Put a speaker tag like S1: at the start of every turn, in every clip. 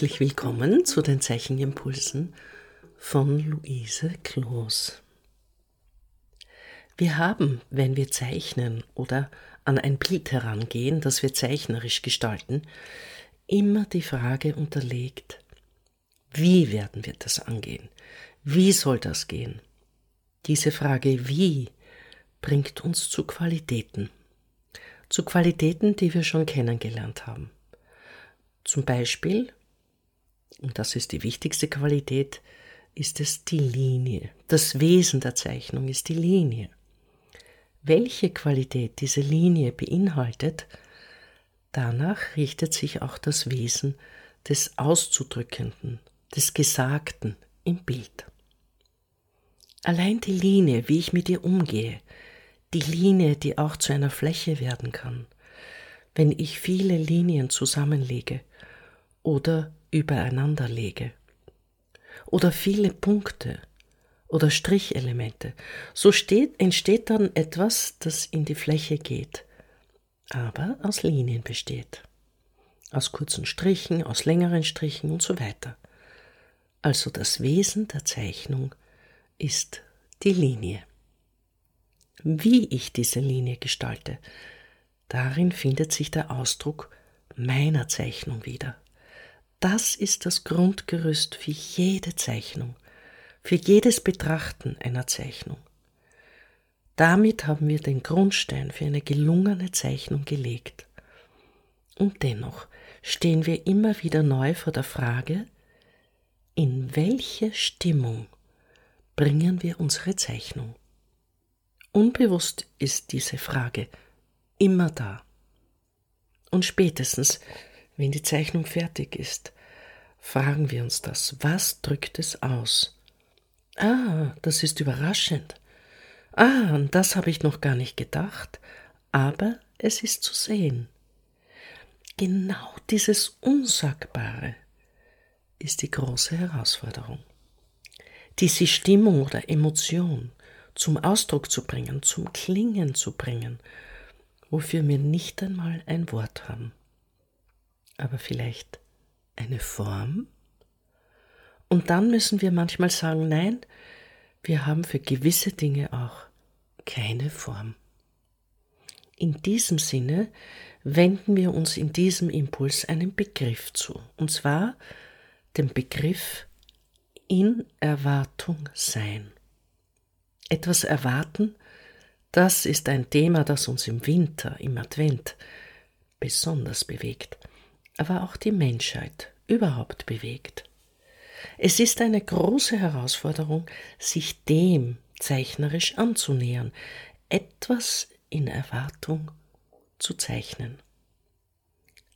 S1: Herzlich willkommen zu den Zeichenimpulsen von Luise Kloos. Wir haben, wenn wir zeichnen oder an ein Bild herangehen, das wir zeichnerisch gestalten, immer die Frage unterlegt, wie werden wir das angehen? Wie soll das gehen? Diese Frage wie bringt uns zu Qualitäten. Zu Qualitäten, die wir schon kennengelernt haben. Zum Beispiel und das ist die wichtigste Qualität, ist es die Linie. Das Wesen der Zeichnung ist die Linie. Welche Qualität diese Linie beinhaltet, danach richtet sich auch das Wesen des Auszudrückenden, des Gesagten im Bild. Allein die Linie, wie ich mit ihr umgehe, die Linie, die auch zu einer Fläche werden kann, wenn ich viele Linien zusammenlege oder übereinander lege. Oder viele Punkte oder Strichelemente. So steht, entsteht dann etwas, das in die Fläche geht, aber aus Linien besteht. Aus kurzen Strichen, aus längeren Strichen und so weiter. Also das Wesen der Zeichnung ist die Linie. Wie ich diese Linie gestalte, darin findet sich der Ausdruck meiner Zeichnung wieder. Das ist das Grundgerüst für jede Zeichnung, für jedes Betrachten einer Zeichnung. Damit haben wir den Grundstein für eine gelungene Zeichnung gelegt. Und dennoch stehen wir immer wieder neu vor der Frage, in welche Stimmung bringen wir unsere Zeichnung? Unbewusst ist diese Frage immer da. Und spätestens, wenn die Zeichnung fertig ist, fragen wir uns das. Was drückt es aus? Ah, das ist überraschend. Ah, an das habe ich noch gar nicht gedacht, aber es ist zu sehen. Genau dieses Unsagbare ist die große Herausforderung. Diese Stimmung oder Emotion zum Ausdruck zu bringen, zum Klingen zu bringen, wofür wir nicht einmal ein Wort haben aber vielleicht eine Form? Und dann müssen wir manchmal sagen, nein, wir haben für gewisse Dinge auch keine Form. In diesem Sinne wenden wir uns in diesem Impuls einen Begriff zu, und zwar den Begriff in Erwartung sein. Etwas erwarten, das ist ein Thema, das uns im Winter, im Advent besonders bewegt aber auch die Menschheit überhaupt bewegt. Es ist eine große Herausforderung, sich dem zeichnerisch anzunähern, etwas in Erwartung zu zeichnen.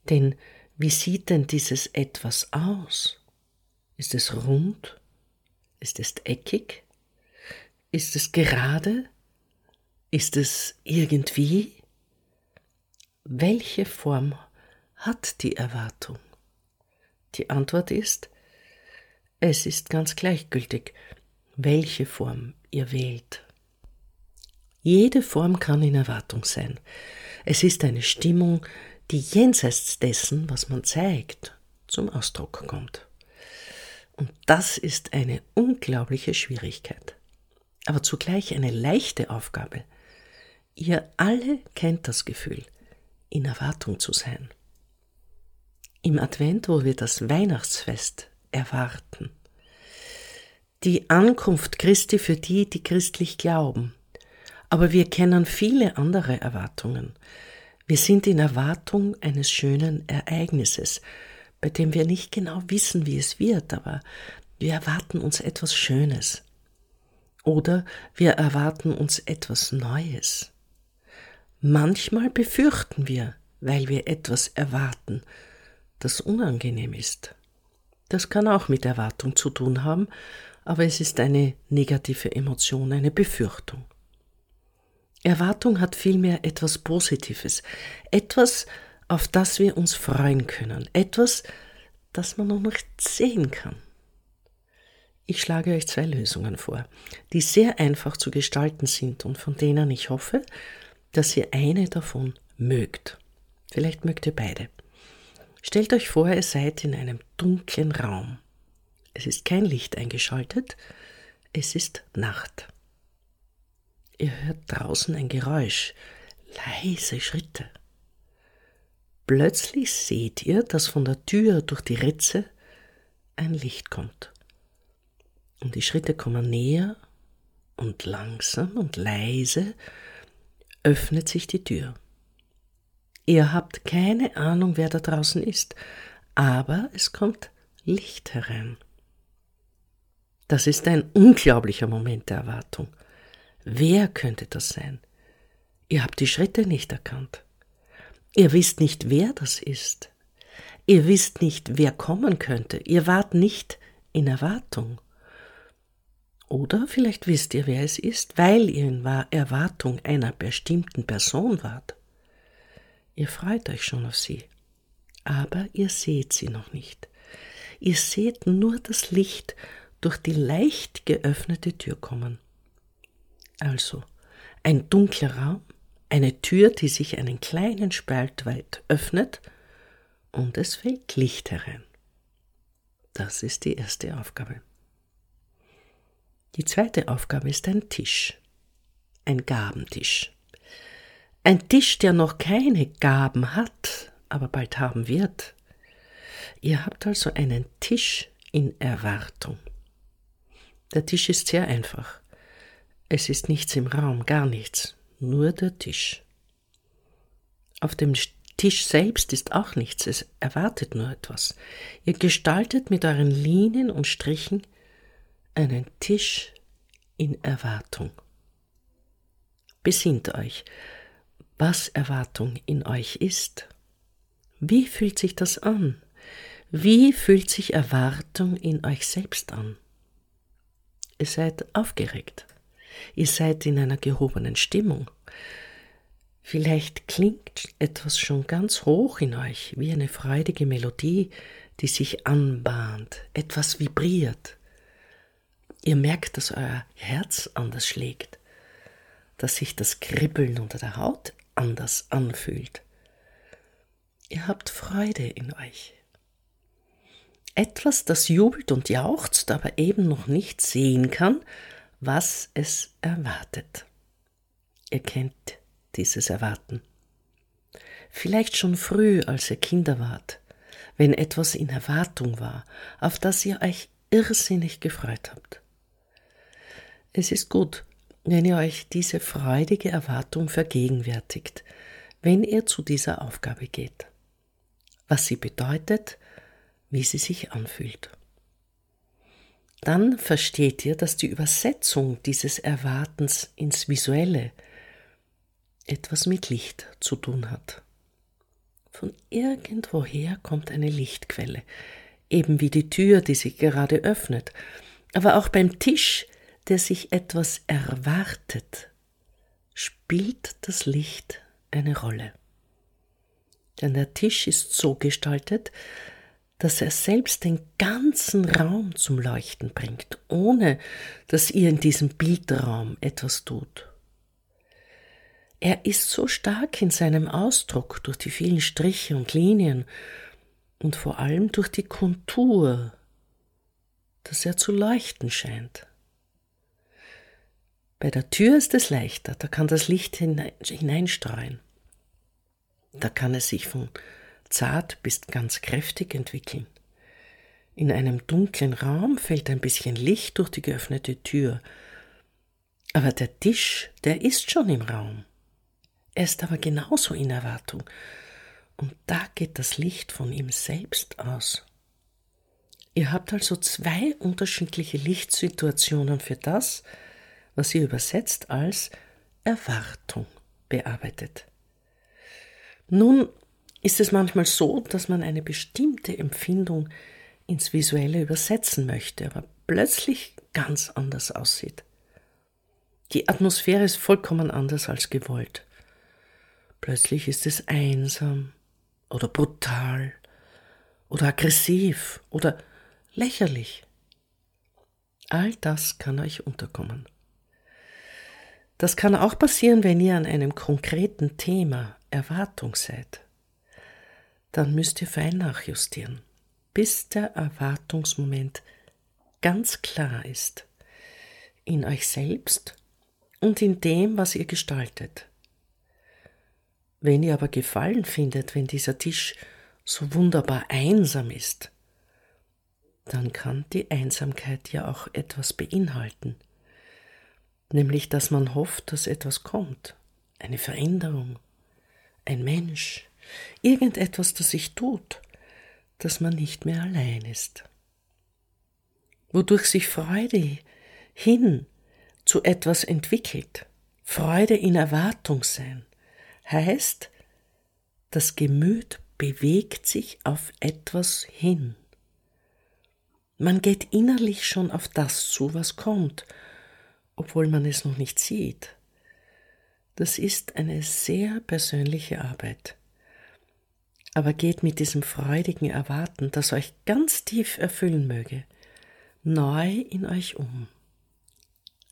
S1: Denn wie sieht denn dieses etwas aus? Ist es rund? Ist es eckig? Ist es gerade? Ist es irgendwie? Welche Form hat die Erwartung? Die Antwort ist, es ist ganz gleichgültig, welche Form ihr wählt. Jede Form kann in Erwartung sein. Es ist eine Stimmung, die jenseits dessen, was man zeigt, zum Ausdruck kommt. Und das ist eine unglaubliche Schwierigkeit, aber zugleich eine leichte Aufgabe. Ihr alle kennt das Gefühl, in Erwartung zu sein im Advent, wo wir das Weihnachtsfest erwarten. Die Ankunft Christi für die, die christlich glauben. Aber wir kennen viele andere Erwartungen. Wir sind in Erwartung eines schönen Ereignisses, bei dem wir nicht genau wissen, wie es wird, aber wir erwarten uns etwas Schönes. Oder wir erwarten uns etwas Neues. Manchmal befürchten wir, weil wir etwas erwarten, das unangenehm ist. Das kann auch mit Erwartung zu tun haben, aber es ist eine negative Emotion, eine Befürchtung. Erwartung hat vielmehr etwas Positives, etwas, auf das wir uns freuen können, etwas, das man noch nicht sehen kann. Ich schlage euch zwei Lösungen vor, die sehr einfach zu gestalten sind und von denen ich hoffe, dass ihr eine davon mögt. Vielleicht mögt ihr beide. Stellt euch vor, ihr seid in einem dunklen Raum. Es ist kein Licht eingeschaltet, es ist Nacht. Ihr hört draußen ein Geräusch, leise Schritte. Plötzlich seht ihr, dass von der Tür durch die Ritze ein Licht kommt. Und die Schritte kommen näher und langsam und leise öffnet sich die Tür. Ihr habt keine Ahnung, wer da draußen ist, aber es kommt Licht herein. Das ist ein unglaublicher Moment der Erwartung. Wer könnte das sein? Ihr habt die Schritte nicht erkannt. Ihr wisst nicht, wer das ist. Ihr wisst nicht, wer kommen könnte. Ihr wart nicht in Erwartung. Oder vielleicht wisst ihr, wer es ist, weil ihr in Erwartung einer bestimmten Person wart. Ihr freut euch schon auf sie, aber ihr seht sie noch nicht. Ihr seht nur das Licht durch die leicht geöffnete Tür kommen. Also ein dunkler Raum, eine Tür, die sich einen kleinen Spalt weit öffnet, und es fällt Licht herein. Das ist die erste Aufgabe. Die zweite Aufgabe ist ein Tisch, ein Gabentisch. Ein Tisch, der noch keine Gaben hat, aber bald haben wird. Ihr habt also einen Tisch in Erwartung. Der Tisch ist sehr einfach. Es ist nichts im Raum, gar nichts, nur der Tisch. Auf dem Tisch selbst ist auch nichts, es erwartet nur etwas. Ihr gestaltet mit euren Linien und Strichen einen Tisch in Erwartung. Besinnt euch, was Erwartung in euch ist. Wie fühlt sich das an? Wie fühlt sich Erwartung in euch selbst an? Ihr seid aufgeregt. Ihr seid in einer gehobenen Stimmung. Vielleicht klingt etwas schon ganz hoch in euch, wie eine freudige Melodie, die sich anbahnt, etwas vibriert. Ihr merkt, dass euer Herz anders schlägt, dass sich das Kribbeln unter der Haut anders anfühlt. Ihr habt Freude in euch. Etwas, das jubelt und jauchzt, aber eben noch nicht sehen kann, was es erwartet. Ihr kennt dieses Erwarten. Vielleicht schon früh, als ihr Kinder wart, wenn etwas in Erwartung war, auf das ihr euch irrsinnig gefreut habt. Es ist gut, wenn ihr euch diese freudige Erwartung vergegenwärtigt, wenn ihr zu dieser Aufgabe geht. Was sie bedeutet, wie sie sich anfühlt. Dann versteht ihr, dass die Übersetzung dieses Erwartens ins Visuelle etwas mit Licht zu tun hat. Von irgendwoher kommt eine Lichtquelle, eben wie die Tür, die sich gerade öffnet, aber auch beim Tisch der sich etwas erwartet, spielt das Licht eine Rolle. Denn der Tisch ist so gestaltet, dass er selbst den ganzen Raum zum Leuchten bringt, ohne dass ihr in diesem Bildraum etwas tut. Er ist so stark in seinem Ausdruck durch die vielen Striche und Linien und vor allem durch die Kontur, dass er zu leuchten scheint. Bei der Tür ist es leichter, da kann das Licht hineinstreuen. Da kann es sich von zart bis ganz kräftig entwickeln. In einem dunklen Raum fällt ein bisschen Licht durch die geöffnete Tür. Aber der Tisch, der ist schon im Raum. Er ist aber genauso in Erwartung. Und da geht das Licht von ihm selbst aus. Ihr habt also zwei unterschiedliche Lichtsituationen für das, was sie übersetzt als Erwartung bearbeitet. Nun ist es manchmal so, dass man eine bestimmte Empfindung ins Visuelle übersetzen möchte, aber plötzlich ganz anders aussieht. Die Atmosphäre ist vollkommen anders als gewollt. Plötzlich ist es einsam oder brutal oder aggressiv oder lächerlich. All das kann euch unterkommen. Das kann auch passieren, wenn ihr an einem konkreten Thema Erwartung seid. dann müsst ihr fein nachjustieren, bis der Erwartungsmoment ganz klar ist. In euch selbst und in dem, was ihr gestaltet. Wenn ihr aber Gefallen findet, wenn dieser Tisch so wunderbar einsam ist, dann kann die Einsamkeit ja auch etwas beinhalten, nämlich dass man hofft, dass etwas kommt, eine Veränderung, ein Mensch, irgendetwas, das sich tut, dass man nicht mehr allein ist, wodurch sich Freude hin zu etwas entwickelt, Freude in Erwartung sein, heißt, das Gemüt bewegt sich auf etwas hin. Man geht innerlich schon auf das zu, was kommt, obwohl man es noch nicht sieht. Das ist eine sehr persönliche Arbeit. Aber geht mit diesem freudigen Erwarten, das euch ganz tief erfüllen möge, neu in euch um.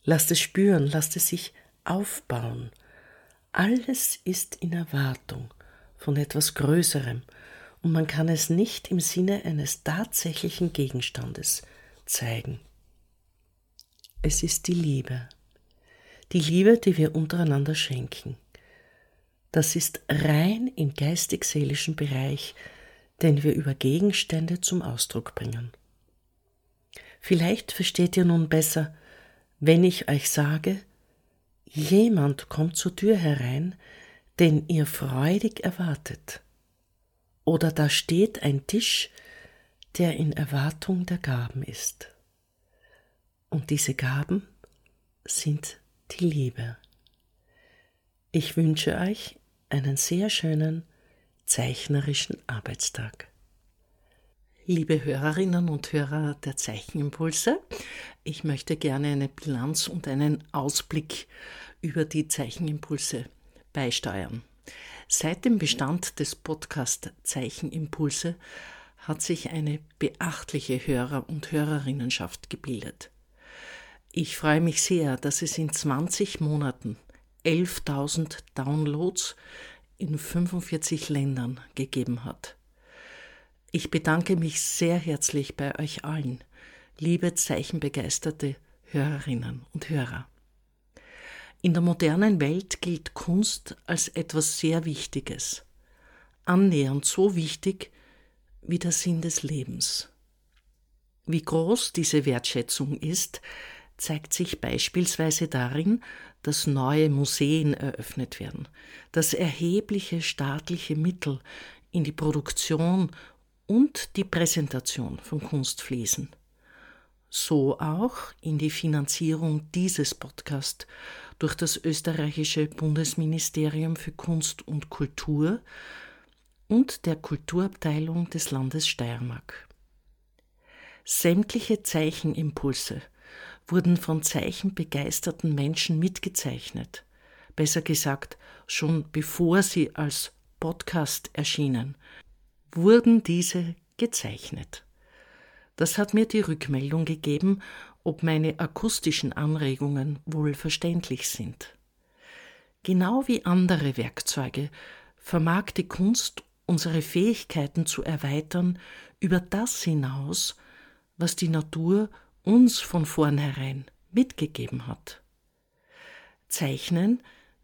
S1: Lasst es spüren, lasst es sich aufbauen. Alles ist in Erwartung von etwas Größerem, und man kann es nicht im Sinne eines tatsächlichen Gegenstandes zeigen. Es ist die Liebe, die Liebe, die wir untereinander schenken. Das ist rein im geistig-seelischen Bereich, den wir über Gegenstände zum Ausdruck bringen. Vielleicht versteht ihr nun besser, wenn ich euch sage, jemand kommt zur Tür herein, den ihr freudig erwartet. Oder da steht ein Tisch, der in Erwartung der Gaben ist. Und diese Gaben sind die Liebe. Ich wünsche euch einen sehr schönen zeichnerischen Arbeitstag. Liebe Hörerinnen und Hörer der Zeichenimpulse, ich möchte gerne eine Bilanz und einen Ausblick über die Zeichenimpulse beisteuern. Seit dem Bestand des Podcast Zeichenimpulse hat sich eine beachtliche Hörer- und Hörerinnenschaft gebildet. Ich freue mich sehr, dass es in 20 Monaten 11.000 Downloads in 45 Ländern gegeben hat. Ich bedanke mich sehr herzlich bei euch allen, liebe zeichenbegeisterte Hörerinnen und Hörer. In der modernen Welt gilt Kunst als etwas sehr Wichtiges, annähernd so wichtig wie der Sinn des Lebens. Wie groß diese Wertschätzung ist, zeigt sich beispielsweise darin, dass neue Museen eröffnet werden, dass erhebliche staatliche Mittel in die Produktion und die Präsentation von Kunst fließen. So auch in die Finanzierung dieses Podcasts durch das österreichische Bundesministerium für Kunst und Kultur und der Kulturabteilung des Landes Steiermark. Sämtliche Zeichenimpulse wurden von zeichenbegeisterten Menschen mitgezeichnet, besser gesagt schon bevor sie als Podcast erschienen, wurden diese gezeichnet. Das hat mir die Rückmeldung gegeben ob meine akustischen Anregungen wohl verständlich sind. Genau wie andere Werkzeuge vermag die Kunst unsere Fähigkeiten zu erweitern über das hinaus, was die Natur uns von vornherein mitgegeben hat. Zeichnen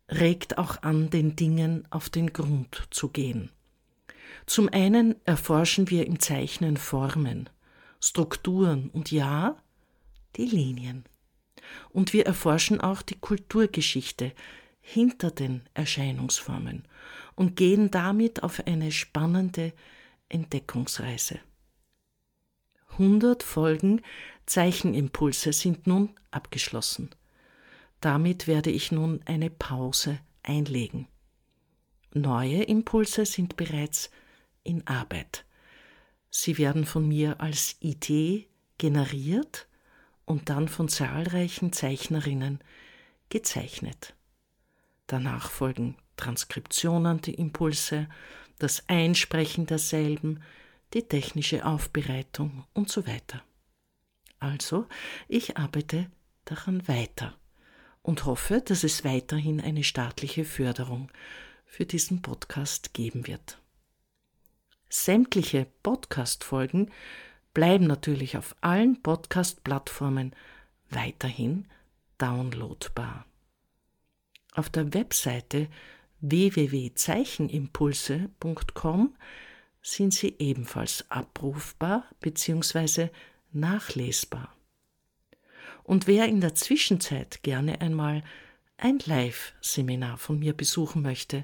S1: regt auch an, den Dingen auf den Grund zu gehen. Zum einen erforschen wir im Zeichnen Formen, Strukturen und ja, die Linien. Und wir erforschen auch die Kulturgeschichte hinter den Erscheinungsformen und gehen damit auf eine spannende Entdeckungsreise. 100 Folgen Zeichenimpulse sind nun abgeschlossen. Damit werde ich nun eine Pause einlegen. Neue Impulse sind bereits in Arbeit. Sie werden von mir als Idee generiert und dann von zahlreichen Zeichnerinnen gezeichnet. Danach folgen Transkriptionen der Impulse, das Einsprechen derselben, die technische Aufbereitung und so weiter. Also, ich arbeite daran weiter und hoffe, dass es weiterhin eine staatliche Förderung für diesen Podcast geben wird. Sämtliche Podcast-Folgen bleiben natürlich auf allen Podcast-Plattformen weiterhin downloadbar. Auf der Webseite www.zeichenimpulse.com sind sie ebenfalls abrufbar bzw. nachlesbar. Und wer in der Zwischenzeit gerne einmal ein Live-Seminar von mir besuchen möchte,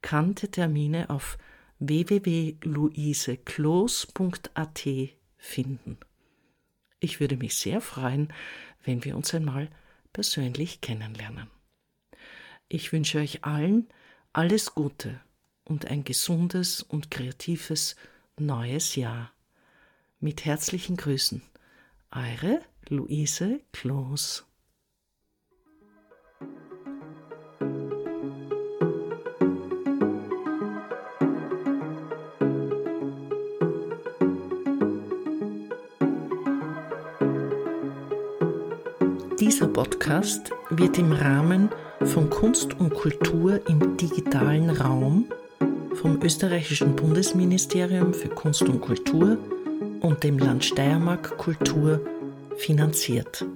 S1: kann die Termine auf www.luiseklos.at finden. Ich würde mich sehr freuen, wenn wir uns einmal persönlich kennenlernen. Ich wünsche euch allen alles Gute und ein gesundes und kreatives neues Jahr. Mit herzlichen Grüßen, eure Luise Kloos. Dieser Podcast wird im Rahmen von Kunst und Kultur im digitalen Raum vom österreichischen Bundesministerium für Kunst und Kultur und dem Land Steiermark Kultur finanziert.